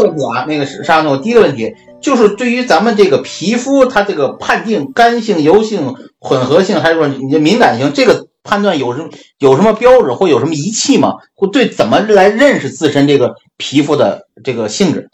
个问题啊，那个是上次我第一个问题就是对于咱们这个皮肤，它这个判定干性、油性、混合性，还是说你的敏感性，这个判断有什么有什么标准或有什么仪器吗？或对怎么来认识自身这个皮肤的这个性质？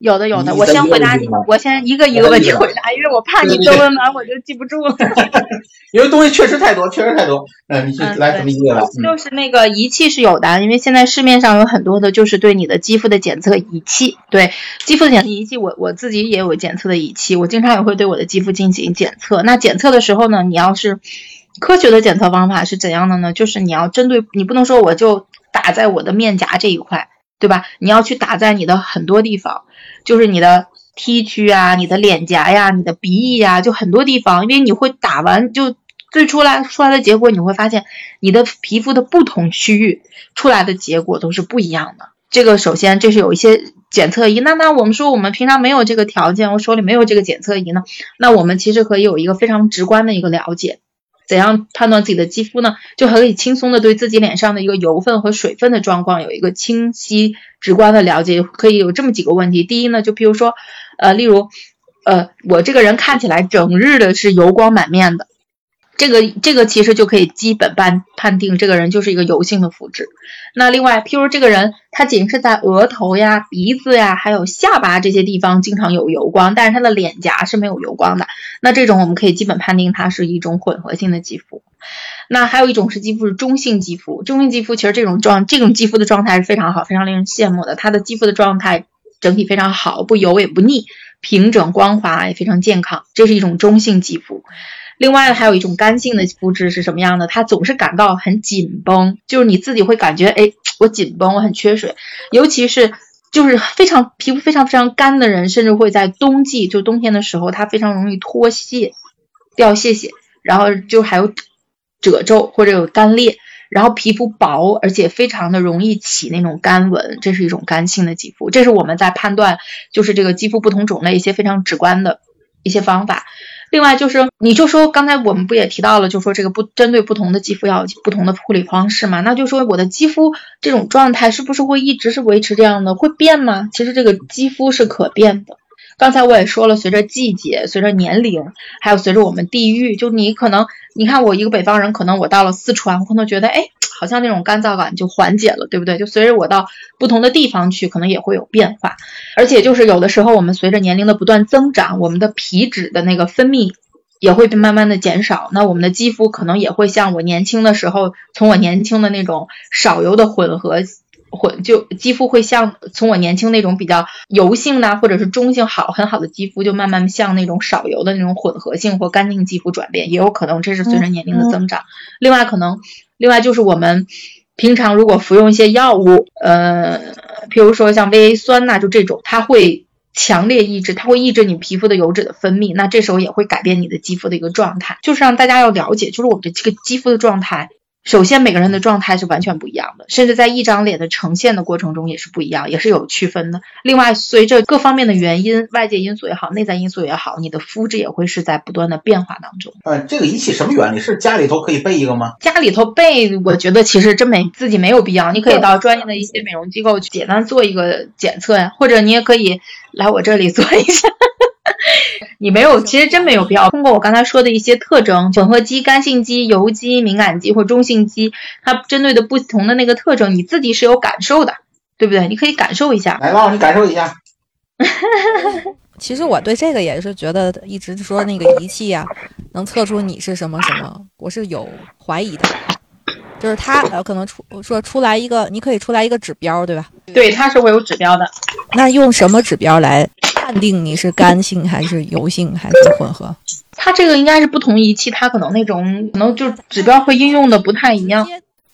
有的有的，我先回答你我先一个一个问题回答，因为我怕你都问完我就记不住了。因为东西确实太多，确实太多。嗯，你去嗯对来怎么一个来？嗯就是那个仪器是有的，因为现在市面上有很多的，就是对你的肌肤的检测仪器。对肌肤的检测仪器，我我自己也有检测的仪器，我经常也会对我的肌肤进行检测。那检测的时候呢，你要是科学的检测方法是怎样的呢？就是你要针对，你不能说我就打在我的面颊这一块，对吧？你要去打在你的很多地方，就是你的 T 区啊、你的脸颊呀、你的鼻翼呀，就很多地方，因为你会打完就最出来出来的结果，你会发现你的皮肤的不同区域出来的结果都是不一样的。这个首先这是有一些检测仪，那那我们说我们平常没有这个条件，我手里没有这个检测仪呢，那我们其实可以有一个非常直观的一个了解。怎样判断自己的肌肤呢？就可以轻松的对自己脸上的一个油分和水分的状况有一个清晰直观的了解。可以有这么几个问题：第一呢，就譬如说，呃，例如，呃，我这个人看起来整日的是油光满面的，这个这个其实就可以基本判判定这个人就是一个油性的肤质。那另外，譬如这个人他仅是在额头呀、鼻子呀，还有下巴这些地方经常有油光，但是他的脸颊是没有油光的，那这种我们可以基本判定它是一种混合性的肌肤。那还有一种是肌肤是中性肌肤，中性肌肤其实这种状这种肌肤的状态是非常好，非常令人羡慕的。它的肌肤的状态整体非常好，不油也不腻，平整光滑也非常健康，这是一种中性肌肤。另外还有一种干性的肤质是什么样的？它总是感到很紧绷，就是你自己会感觉，哎，我紧绷，我很缺水，尤其是就是非常皮肤非常非常干的人，甚至会在冬季，就冬天的时候，它非常容易脱屑、掉屑屑，然后就还有褶皱或者有干裂，然后皮肤薄，而且非常的容易起那种干纹，这是一种干性的肌肤。这是我们在判断就是这个肌肤不同种类一些非常直观的一些方法。另外就是，你就说刚才我们不也提到了，就说这个不针对不同的肌肤要有不同的护理方式嘛？那就说我的肌肤这种状态是不是会一直是维持这样的？会变吗？其实这个肌肤是可变的。刚才我也说了，随着季节、随着年龄，还有随着我们地域，就你可能，你看我一个北方人，可能我到了四川，我可能觉得，哎，好像那种干燥感就缓解了，对不对？就随着我到不同的地方去，可能也会有变化。而且就是有的时候，我们随着年龄的不断增长，我们的皮脂的那个分泌也会慢慢的减少，那我们的肌肤可能也会像我年轻的时候，从我年轻的那种少油的混合。混就肌肤会像从我年轻那种比较油性呢或者是中性好很好的肌肤，就慢慢向那种少油的那种混合性或干净肌肤转变，也有可能这是随着年龄的增长。另外可能，另外就是我们平常如果服用一些药物，呃，譬如说像维 A 酸呐、就这种，它会强烈抑制，它会抑制你皮肤的油脂的分泌，那这时候也会改变你的肌肤的一个状态。就是让大家要了解，就是我们的这个肌肤的状态。首先，每个人的状态是完全不一样的，甚至在一张脸的呈现的过程中也是不一样，也是有区分的。另外，随着各方面的原因，外界因素也好，内在因素也好，你的肤质也会是在不断的变化当中。呃，这个仪器什么原理？是家里头可以备一个吗？家里头备，我觉得其实真没自己没有必要，你可以到专业的一些美容机构去简单做一个检测呀，或者你也可以来我这里做一下。你没有，其实真没有必要。通过我刚才说的一些特征，混合肌、干性肌、油肌、敏感肌或中性肌，它针对的不同的那个特征，你自己是有感受的，对不对？你可以感受一下。来，吧你感受一下。其实我对这个也是觉得，一直说那个仪器呀、能测出你是什么什么，我是有怀疑的。就是它呃，可能出说出来一个，你可以出来一个指标，对吧？对，它是会有指标的。那用什么指标来判定你是干性还是油性还是混合？它这个应该是不同仪器，它可能那种可能就指标会应用的不太一样。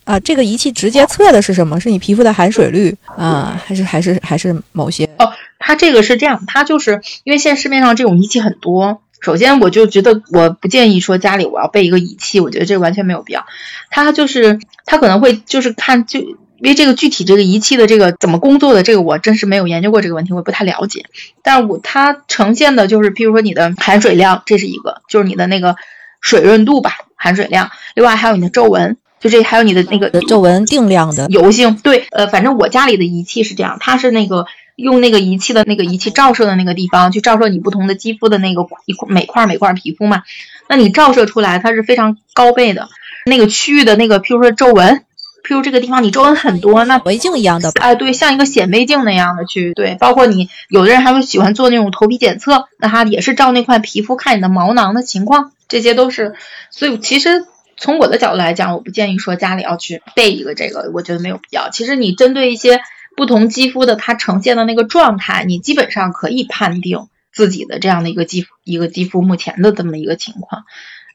啊，这个仪器直接测的是什么？是你皮肤的含水率啊，还是还是还是某些？哦，它这个是这样，它就是因为现在市面上这种仪器很多。首先，我就觉得我不建议说家里我要备一个仪器，我觉得这完全没有必要。它就是它可能会就是看就因为这个具体这个仪器的这个怎么工作的这个我真是没有研究过这个问题，我也不太了解。但我它呈现的就是，譬如说你的含水量，这是一个，就是你的那个水润度吧，含水量。另外还有你的皱纹。就这还有你的那个皱纹定量的油性，对，呃，反正我家里的仪器是这样，它是那个用那个仪器的那个仪器照射的那个地方去照射你不同的肌肤的那个一块每块每块皮肤嘛，那你照射出来它是非常高倍的，那个区域的那个，譬如说皱纹，譬如这个地方你皱纹很多，那显微镜一样的，哎，对，像一个显微镜那样的去，对，包括你有的人还会喜欢做那种头皮检测，那他也是照那块皮肤看你的毛囊的情况，这些都是，所以其实。从我的角度来讲，我不建议说家里要去备一个这个，我觉得没有必要。其实你针对一些不同肌肤的它呈现的那个状态，你基本上可以判定自己的这样的一个肌肤一个肌肤目前的这么一个情况。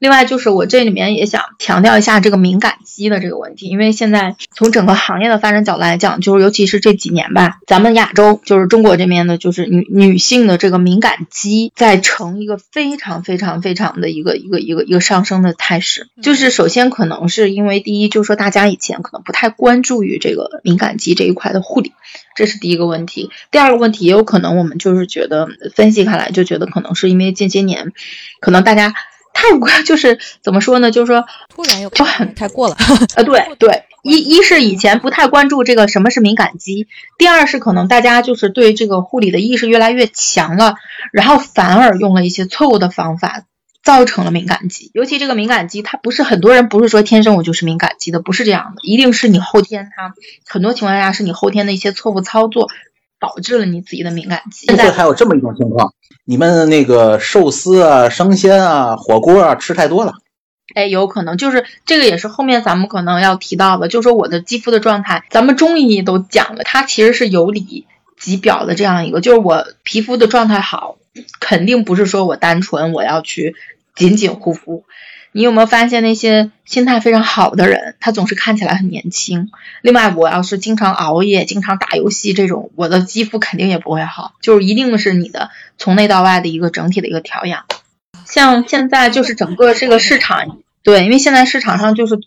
另外就是我这里面也想强调一下这个敏感肌的这个问题，因为现在从整个行业的发展角度来讲，就是尤其是这几年吧，咱们亚洲就是中国这边的，就是女女性的这个敏感肌在呈一个非常非常非常的一个一个一个一个上升的态势。就是首先可能是因为第一，就是说大家以前可能不太关注于这个敏感肌这一块的护理，这是第一个问题。第二个问题也有可能我们就是觉得分析开来就觉得可能是因为近些年可能大家。太过就是怎么说呢？就是说突然又太过了。呃，对对，一一是以前不太关注这个什么是敏感肌，第二是可能大家就是对这个护理的意识越来越强了，然后反而用了一些错误的方法，造成了敏感肌。尤其这个敏感肌，它不是很多人不是说天生我就是敏感肌的，不是这样的，一定是你后天它很多情况下是你后天的一些错误操作导致了你自己的敏感肌。现在还有这么一种情况。你们那个寿司啊、生鲜啊、火锅啊吃太多了，哎，有可能就是这个也是后面咱们可能要提到的，就是说我的肌肤的状态，咱们中医都讲了，它其实是有里及表的这样一个，就是我皮肤的状态好，肯定不是说我单纯我要去仅仅护肤。你有没有发现那些心态非常好的人，他总是看起来很年轻？另外，我要是经常熬夜、经常打游戏这种，我的肌肤肯定也不会好。就是一定是你的从内到外的一个整体的一个调养。像现在就是整个这个市场，对，因为现在市场上就是。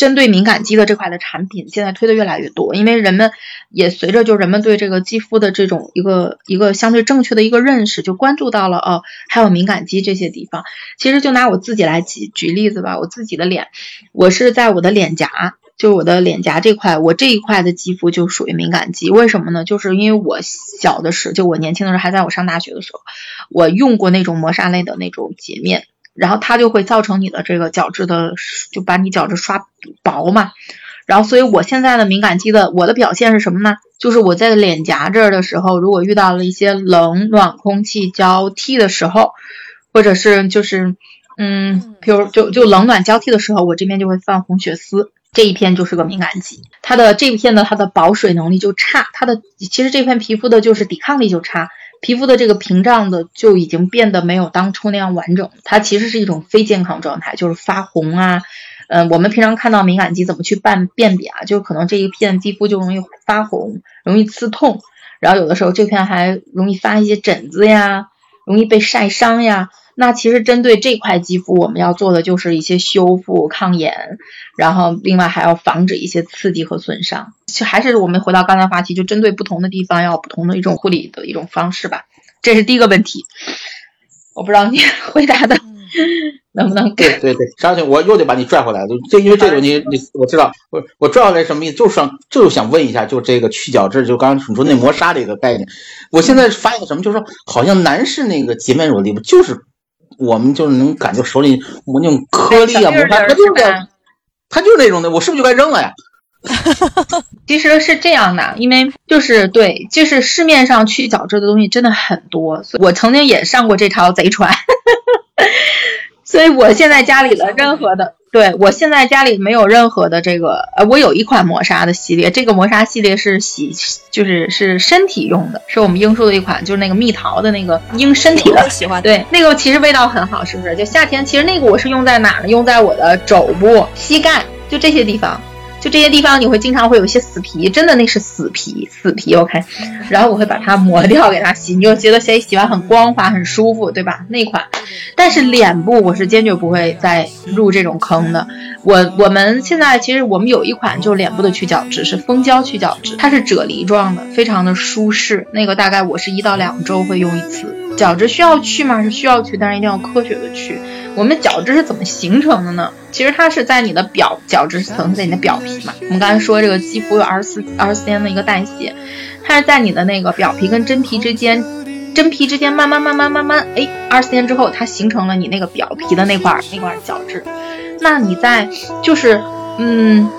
针对敏感肌的这块的产品，现在推的越来越多，因为人们也随着就人们对这个肌肤的这种一个一个相对正确的一个认识，就关注到了哦，还有敏感肌这些地方。其实就拿我自己来举举例子吧，我自己的脸，我是在我的脸颊，就我的脸颊这块，我这一块的肌肤就属于敏感肌。为什么呢？就是因为我小的时候，就我年轻的时候，还在我上大学的时候，我用过那种磨砂类的那种洁面。然后它就会造成你的这个角质的，就把你角质刷薄嘛。然后，所以我现在的敏感肌的我的表现是什么呢？就是我在脸颊这儿的时候，如果遇到了一些冷暖空气交替的时候，或者是就是嗯，比如就就冷暖交替的时候，我这边就会泛红血丝，这一片就是个敏感肌。它的这一片呢，它的保水能力就差，它的其实这片皮肤的就是抵抗力就差。皮肤的这个屏障的就已经变得没有当初那样完整，它其实是一种非健康状态，就是发红啊。嗯，我们平常看到敏感肌怎么去办辨别啊？就可能这一片肌肤就容易发红，容易刺痛，然后有的时候这片还容易发一些疹子呀，容易被晒伤呀。那其实针对这块肌肤，我们要做的就是一些修复、抗炎，然后另外还要防止一些刺激和损伤。就还是我们回到刚才话题，就针对不同的地方要不同的一种护理的一种方式吧。这是第一个问题，我不知道你 回答的能不能对对对，张姐，我又得把你拽回来了，就因为这个问题，你我知道，我我拽回来什么意思？就是想就是想问一下，就这个去角质，就刚刚你说那磨砂这个概念，我现在发现什么？就是说，好像男士那个洁面乳的地方就是。我们就是能感觉手里我那种颗粒啊，摩擦，它就是它就是那种的，我是不是就该扔了呀？其实是这样的，因为就是对，就是市面上去角质的东西真的很多，我曾经也上过这条贼船。所以我现在家里的任何的，对我现在家里没有任何的这个，呃，我有一款磨砂的系列，这个磨砂系列是洗，就是是身体用的，是我们英叔的一款，就是那个蜜桃的那个英身体的，喜欢，对，那个其实味道很好，是不是？就夏天，其实那个我是用在哪呢？用在我的肘部、膝盖，就这些地方。就这些地方你会经常会有一些死皮，真的那是死皮，死皮 OK。然后我会把它磨掉给它洗，你就觉得洗洗完很光滑很舒服，对吧？那款。但是脸部我是坚决不会再入这种坑的。我我们现在其实我们有一款就是脸部的去角质，是蜂胶去角质，它是啫喱状的，非常的舒适。那个大概我是一到两周会用一次。角质需要去吗？是需要去，但是一定要科学的去。我们角质是怎么形成的呢？其实它是在你的表角质层，在你的表皮嘛。我们刚才说这个肌肤有二十四二十四天的一个代谢，它是在你的那个表皮跟真皮之间，真皮之间慢慢慢慢慢慢，哎，二十四天之后它形成了你那个表皮的那块那块角质。那你在就是，嗯，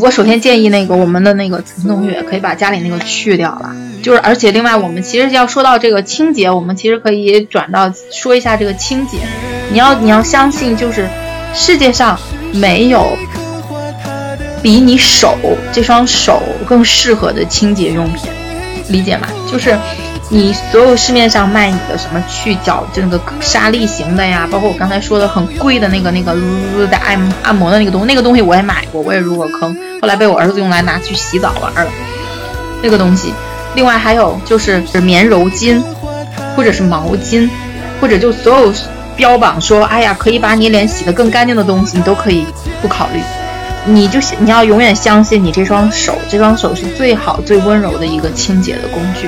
我首先建议那个我们的那个陈同学可以把家里那个去掉了。就是，而且另外，我们其实要说到这个清洁，我们其实可以转到说一下这个清洁。你要你要相信，就是世界上没有比你手这双手更适合的清洁用品，理解吗？就是你所有市面上卖你的什么去角就那个沙粒型的呀，包括我刚才说的很贵的那个那个的按按摩的那个东西，那个东西我也买过，我也入过坑，后来被我儿子用来拿去洗澡玩了，那个东西。另外还有就是棉柔巾，或者是毛巾，或者就所有标榜说，哎呀，可以把你脸洗得更干净的东西，你都可以不考虑。你就你要永远相信你这双手，这双手是最好最温柔的一个清洁的工具。